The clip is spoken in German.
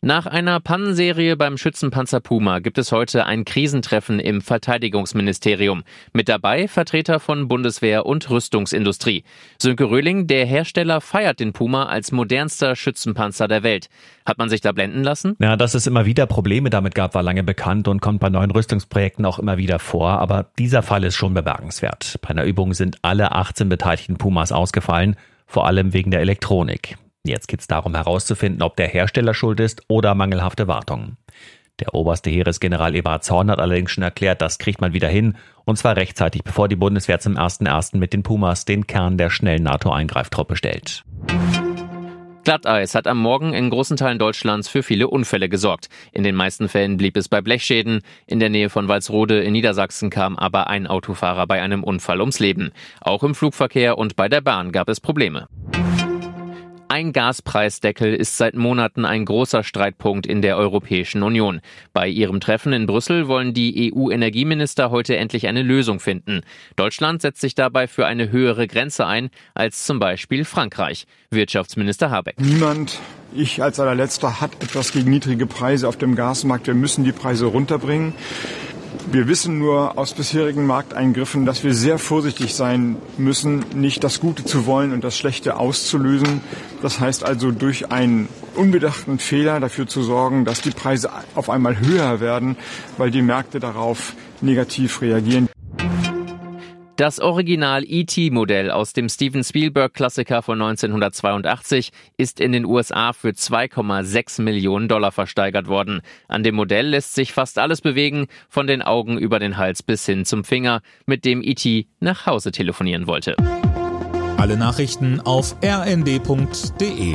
Nach einer Pannenserie beim Schützenpanzer Puma gibt es heute ein Krisentreffen im Verteidigungsministerium. Mit dabei Vertreter von Bundeswehr und Rüstungsindustrie. Sönke Röhling, der Hersteller, feiert den Puma als modernster Schützenpanzer der Welt. Hat man sich da blenden lassen? Ja, dass es immer wieder Probleme damit gab, war lange bekannt und kommt bei neuen Rüstungsprojekten auch immer wieder vor. Aber dieser Fall ist schon bemerkenswert. Bei einer Übung sind alle 18 beteiligten Pumas ausgefallen, vor allem wegen der Elektronik. Jetzt geht es darum herauszufinden, ob der Hersteller schuld ist oder mangelhafte Wartung. Der oberste Heeresgeneral Eberhard Zorn hat allerdings schon erklärt, das kriegt man wieder hin, und zwar rechtzeitig, bevor die Bundeswehr zum 1.1. mit den Pumas den Kern der schnellen NATO-Eingreiftruppe stellt. Glatteis hat am Morgen in großen Teilen Deutschlands für viele Unfälle gesorgt. In den meisten Fällen blieb es bei Blechschäden. In der Nähe von Walsrode in Niedersachsen kam aber ein Autofahrer bei einem Unfall ums Leben. Auch im Flugverkehr und bei der Bahn gab es Probleme. Ein Gaspreisdeckel ist seit Monaten ein großer Streitpunkt in der Europäischen Union. Bei ihrem Treffen in Brüssel wollen die EU-Energieminister heute endlich eine Lösung finden. Deutschland setzt sich dabei für eine höhere Grenze ein als zum Beispiel Frankreich. Wirtschaftsminister Habeck. Niemand, ich als allerletzter, hat etwas gegen niedrige Preise auf dem Gasmarkt. Wir müssen die Preise runterbringen. Wir wissen nur aus bisherigen Markteingriffen, dass wir sehr vorsichtig sein müssen, nicht das Gute zu wollen und das Schlechte auszulösen. Das heißt also durch einen unbedachten Fehler dafür zu sorgen, dass die Preise auf einmal höher werden, weil die Märkte darauf negativ reagieren. Das Original ET-Modell aus dem Steven Spielberg-Klassiker von 1982 ist in den USA für 2,6 Millionen Dollar versteigert worden. An dem Modell lässt sich fast alles bewegen, von den Augen über den Hals bis hin zum Finger, mit dem ET nach Hause telefonieren wollte. Alle Nachrichten auf rnd.de